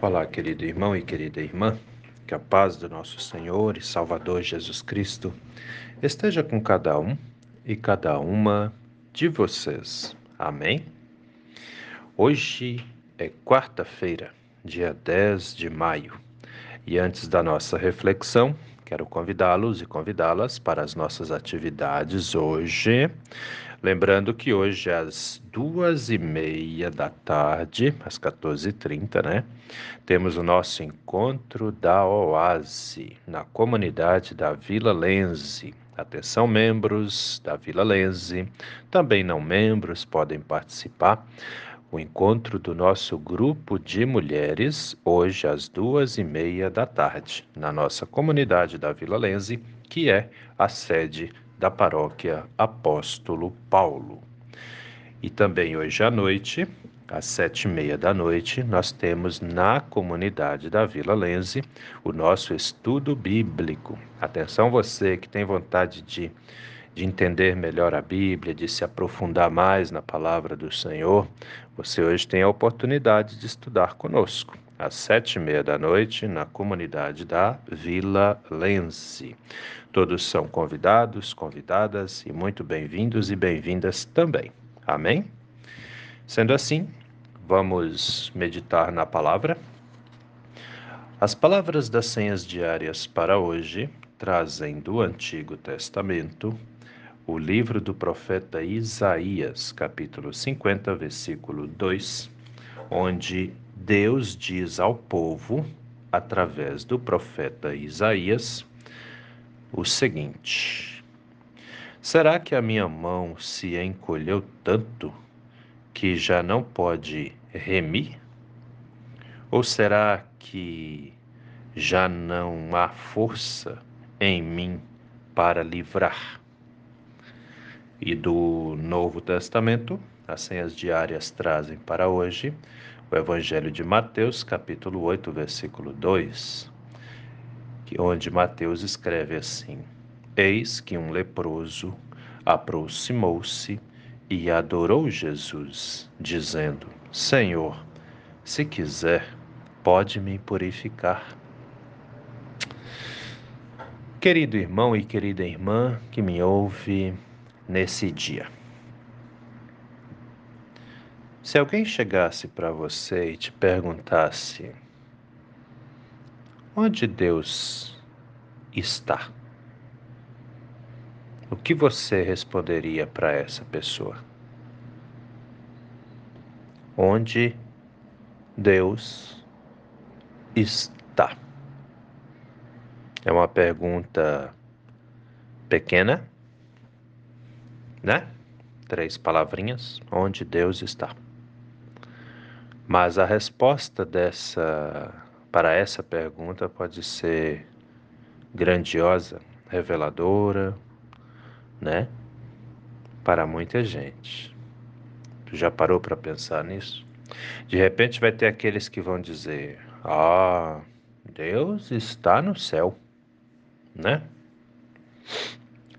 Olá, querido irmão e querida irmã, que a paz do nosso Senhor e Salvador Jesus Cristo esteja com cada um e cada uma de vocês. Amém? Hoje é quarta-feira, dia 10 de maio, e antes da nossa reflexão, quero convidá-los e convidá-las para as nossas atividades hoje. Lembrando que hoje às duas e meia da tarde, às 14h30, né? Temos o nosso encontro da Oase, na comunidade da Vila Lense. Atenção, membros da Vila Lense, também não membros podem participar. O encontro do nosso grupo de mulheres, hoje às duas e meia da tarde, na nossa comunidade da Vila Lense, que é a sede da paróquia Apóstolo Paulo. E também hoje à noite, às sete e meia da noite, nós temos na comunidade da Vila Lense o nosso estudo bíblico. Atenção você que tem vontade de, de entender melhor a Bíblia, de se aprofundar mais na palavra do Senhor, você hoje tem a oportunidade de estudar conosco às sete e meia da noite, na comunidade da Vila Lense. Todos são convidados, convidadas e muito bem-vindos e bem-vindas também. Amém? Sendo assim, vamos meditar na palavra. As palavras das senhas diárias para hoje trazem do Antigo Testamento o livro do profeta Isaías, capítulo 50, versículo 2, onde Deus diz ao povo, através do profeta Isaías, o seguinte: Será que a minha mão se encolheu tanto que já não pode remir? Ou será que já não há força em mim para livrar? E do Novo Testamento, as senhas diárias trazem para hoje o Evangelho de Mateus, capítulo 8, versículo 2, onde Mateus escreve assim: Eis que um leproso aproximou-se e adorou Jesus, dizendo: Senhor, se quiser, pode me purificar. Querido irmão e querida irmã que me ouve nesse dia. Se alguém chegasse para você e te perguntasse: onde Deus está? O que você responderia para essa pessoa? Onde Deus está? É uma pergunta pequena, né? Três palavrinhas. Onde Deus está? Mas a resposta dessa para essa pergunta pode ser grandiosa, reveladora, né? Para muita gente. Tu já parou para pensar nisso? De repente vai ter aqueles que vão dizer: "Ah, Deus está no céu", né?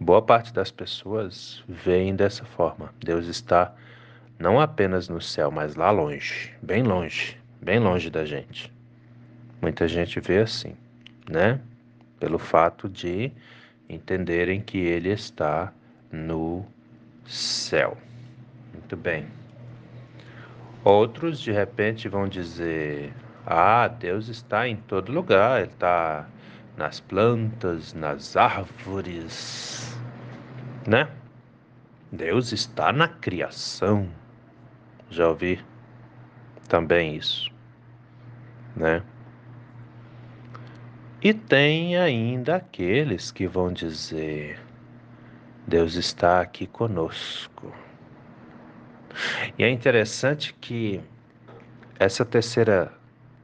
Boa parte das pessoas veem dessa forma. Deus está não apenas no céu, mas lá longe, bem longe, bem longe da gente. Muita gente vê assim, né? Pelo fato de entenderem que ele está no céu. Muito bem. Outros de repente vão dizer: Ah, Deus está em todo lugar, Ele está nas plantas, nas árvores, né? Deus está na criação. Já ouvi também isso, né? E tem ainda aqueles que vão dizer: Deus está aqui conosco. E é interessante que essa terceira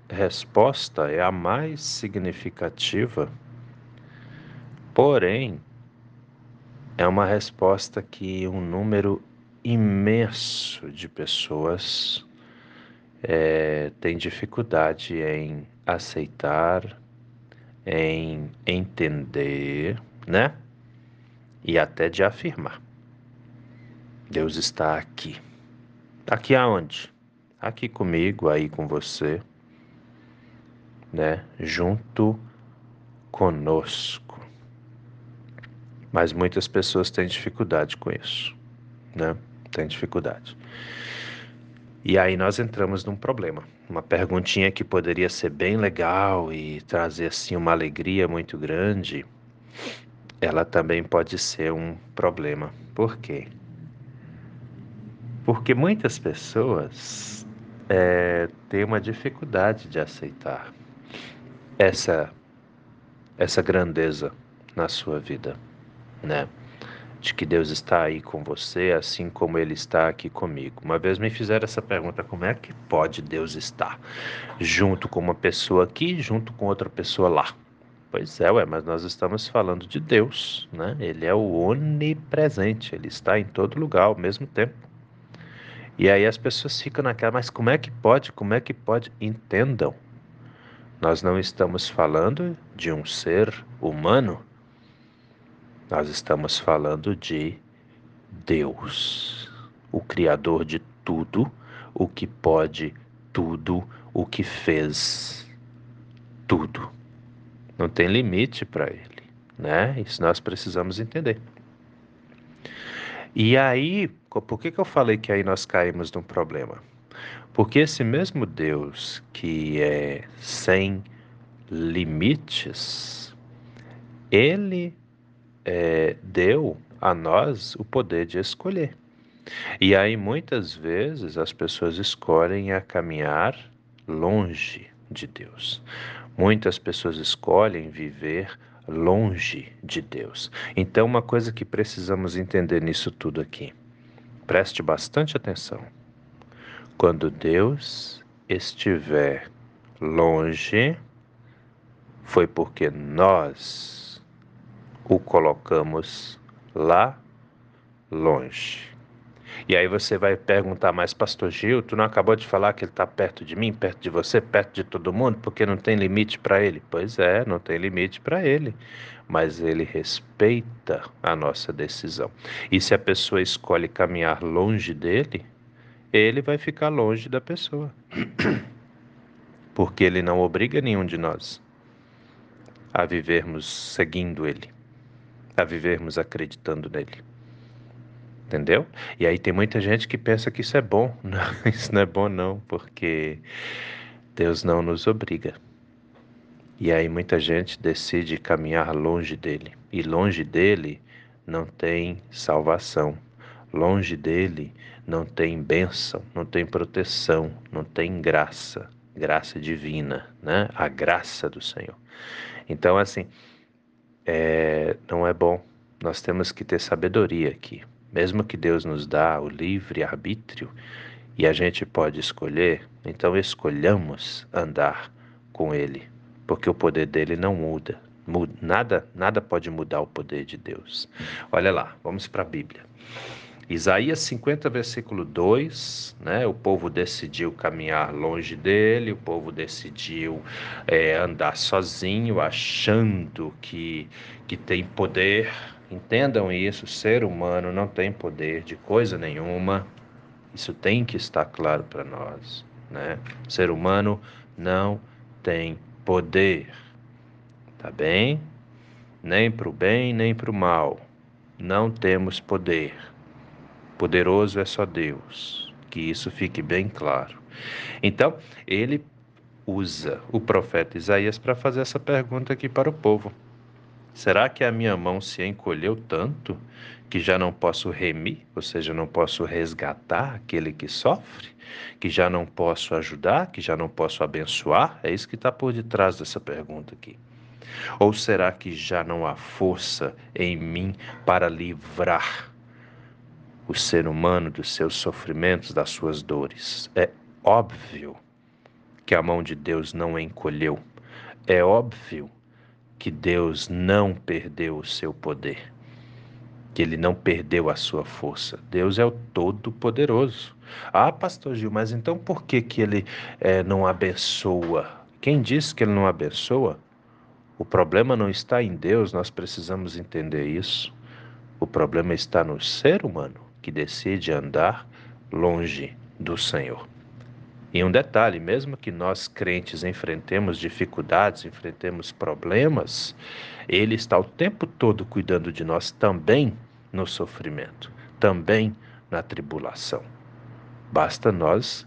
resposta é a mais significativa, porém, é uma resposta que um número imenso de pessoas é, tem dificuldade em aceitar, em entender, né? E até de afirmar. Deus está aqui. Aqui aonde? Aqui comigo, aí com você. né, junto conosco. Mas muitas pessoas têm dificuldade com isso, né? Tem dificuldade. E aí nós entramos num problema. Uma perguntinha que poderia ser bem legal e trazer assim uma alegria muito grande, ela também pode ser um problema. Por quê? Porque muitas pessoas é, têm uma dificuldade de aceitar essa essa grandeza na sua vida, né? De que Deus está aí com você, assim como Ele está aqui comigo. Uma vez me fizeram essa pergunta: como é que pode Deus estar junto com uma pessoa aqui, junto com outra pessoa lá? Pois é, ué, mas nós estamos falando de Deus, né? Ele é o onipresente, ele está em todo lugar ao mesmo tempo. E aí as pessoas ficam naquela, mas como é que pode? Como é que pode? Entendam nós não estamos falando de um ser humano, nós estamos falando de Deus, o Criador de tudo, o que pode tudo, o que fez tudo. Não tem limite para ele, né? Isso nós precisamos entender. E aí, por que, que eu falei que aí nós caímos num problema? Porque esse mesmo Deus que é sem limites, ele é, deu a nós o poder de escolher. E aí muitas vezes as pessoas escolhem a caminhar longe de Deus. Muitas pessoas escolhem viver longe de Deus. Então, uma coisa que precisamos entender nisso tudo aqui, preste bastante atenção. Quando Deus estiver longe, foi porque nós o colocamos lá longe. E aí você vai perguntar, mas Pastor Gil, tu não acabou de falar que ele está perto de mim, perto de você, perto de todo mundo, porque não tem limite para ele? Pois é, não tem limite para ele, mas ele respeita a nossa decisão. E se a pessoa escolhe caminhar longe dele, ele vai ficar longe da pessoa. Porque ele não obriga nenhum de nós a vivermos seguindo ele, a vivermos acreditando nele. Entendeu? E aí tem muita gente que pensa que isso é bom. Não, isso não é bom não, porque Deus não nos obriga. E aí muita gente decide caminhar longe dele. E longe dele não tem salvação. Longe dele não tem bênção, não tem proteção, não tem graça, graça divina, né? A graça do Senhor. Então, assim, é, não é bom. Nós temos que ter sabedoria aqui. Mesmo que Deus nos dá o livre arbítrio e a gente pode escolher, então escolhamos andar com Ele, porque o poder dele não muda. Nada, nada pode mudar o poder de Deus. Olha lá, vamos para a Bíblia. Isaías 50, versículo 2, né? O povo decidiu caminhar longe dele, o povo decidiu é, andar sozinho, achando que, que tem poder. Entendam isso: ser humano não tem poder de coisa nenhuma. Isso tem que estar claro para nós, né? Ser humano não tem poder, tá bem? Nem para o bem, nem para o mal. Não temos poder. Poderoso é só Deus. Que isso fique bem claro. Então, ele usa o profeta Isaías para fazer essa pergunta aqui para o povo. Será que a minha mão se encolheu tanto que já não posso remir, ou seja, não posso resgatar aquele que sofre, que já não posso ajudar, que já não posso abençoar? É isso que está por detrás dessa pergunta aqui. Ou será que já não há força em mim para livrar o ser humano dos seus sofrimentos, das suas dores. É óbvio que a mão de Deus não encolheu. É óbvio que Deus não perdeu o seu poder, que ele não perdeu a sua força. Deus é o Todo-Poderoso. Ah, Pastor Gil, mas então por que, que ele é, não abençoa? Quem disse que ele não abençoa? O problema não está em Deus, nós precisamos entender isso. O problema está no ser humano que decide andar longe do Senhor. E um detalhe, mesmo que nós crentes enfrentemos dificuldades, enfrentemos problemas, ele está o tempo todo cuidando de nós também no sofrimento, também na tribulação. Basta nós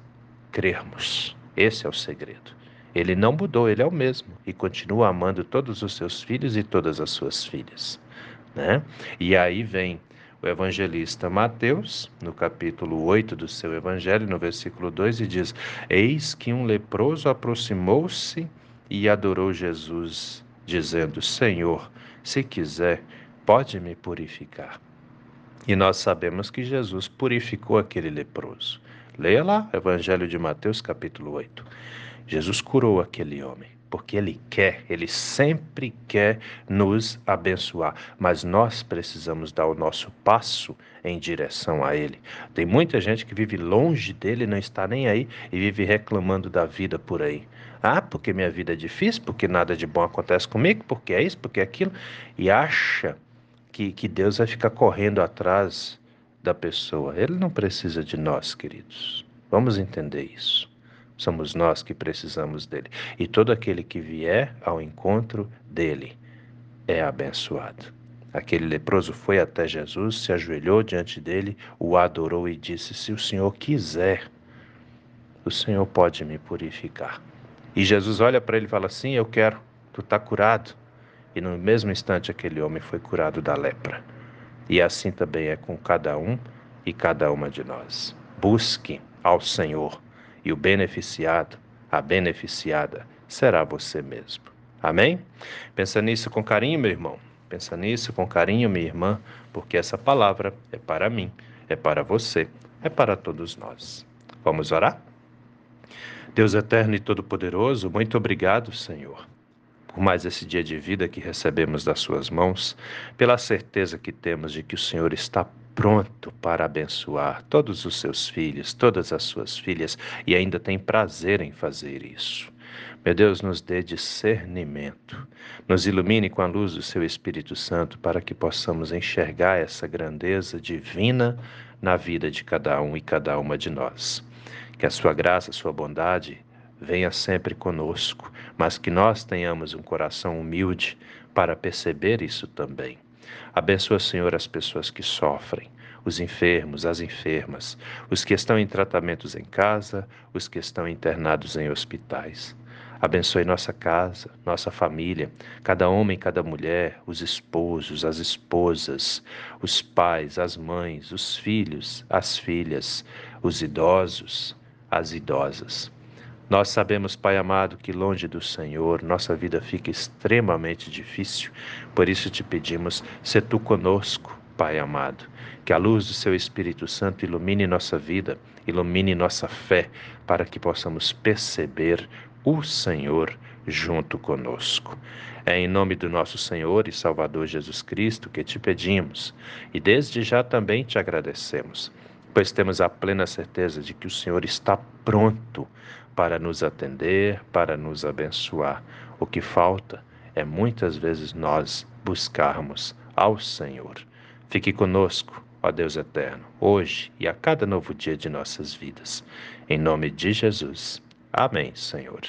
crermos. Esse é o segredo. Ele não mudou, ele é o mesmo e continua amando todos os seus filhos e todas as suas filhas. Né? E aí vem o evangelista Mateus, no capítulo 8 do seu evangelho, no versículo 2, e diz: Eis que um leproso aproximou-se e adorou Jesus, dizendo: Senhor, se quiser, pode me purificar. E nós sabemos que Jesus purificou aquele leproso. Leia lá, Evangelho de Mateus, capítulo 8. Jesus curou aquele homem, porque ele quer, ele sempre quer nos abençoar, mas nós precisamos dar o nosso passo em direção a ele. Tem muita gente que vive longe dele, não está nem aí e vive reclamando da vida por aí. Ah, porque minha vida é difícil, porque nada de bom acontece comigo, porque é isso, porque é aquilo, e acha que, que Deus vai ficar correndo atrás da pessoa. Ele não precisa de nós, queridos. Vamos entender isso. Somos nós que precisamos dele. E todo aquele que vier ao encontro dele é abençoado. Aquele leproso foi até Jesus, se ajoelhou diante dele, o adorou e disse: Se o Senhor quiser, o Senhor pode me purificar. E Jesus olha para ele e fala: Sim, eu quero, tu está curado. E no mesmo instante aquele homem foi curado da lepra. E assim também é com cada um e cada uma de nós. Busque ao Senhor e o beneficiado, a beneficiada, será você mesmo. Amém? Pensa nisso com carinho, meu irmão. Pensa nisso com carinho, minha irmã, porque essa palavra é para mim, é para você, é para todos nós. Vamos orar? Deus eterno e todo-poderoso, muito obrigado, Senhor por mais esse dia de vida que recebemos das Suas mãos, pela certeza que temos de que o Senhor está pronto para abençoar todos os seus filhos, todas as suas filhas, e ainda tem prazer em fazer isso. Meu Deus, nos dê discernimento, nos ilumine com a luz do Seu Espírito Santo para que possamos enxergar essa grandeza divina na vida de cada um e cada uma de nós. Que a Sua graça, a Sua bondade, venha sempre conosco, mas que nós tenhamos um coração humilde para perceber isso também. Abençoa, Senhor, as pessoas que sofrem, os enfermos, as enfermas, os que estão em tratamentos em casa, os que estão internados em hospitais. Abençoe nossa casa, nossa família, cada homem, cada mulher, os esposos, as esposas, os pais, as mães, os filhos, as filhas, os idosos, as idosas. Nós sabemos, Pai amado, que longe do Senhor nossa vida fica extremamente difícil. Por isso te pedimos, se tu conosco, Pai amado, que a luz do seu Espírito Santo ilumine nossa vida, ilumine nossa fé, para que possamos perceber o Senhor junto conosco. É em nome do nosso Senhor e Salvador Jesus Cristo que te pedimos e desde já também te agradecemos, pois temos a plena certeza de que o Senhor está pronto para nos atender, para nos abençoar. O que falta é muitas vezes nós buscarmos ao Senhor. Fique conosco, ó Deus eterno, hoje e a cada novo dia de nossas vidas. Em nome de Jesus. Amém, Senhor.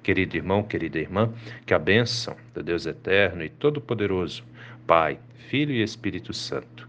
Querido irmão, querida irmã, que a bênção do Deus eterno e todo-poderoso, Pai, Filho e Espírito Santo,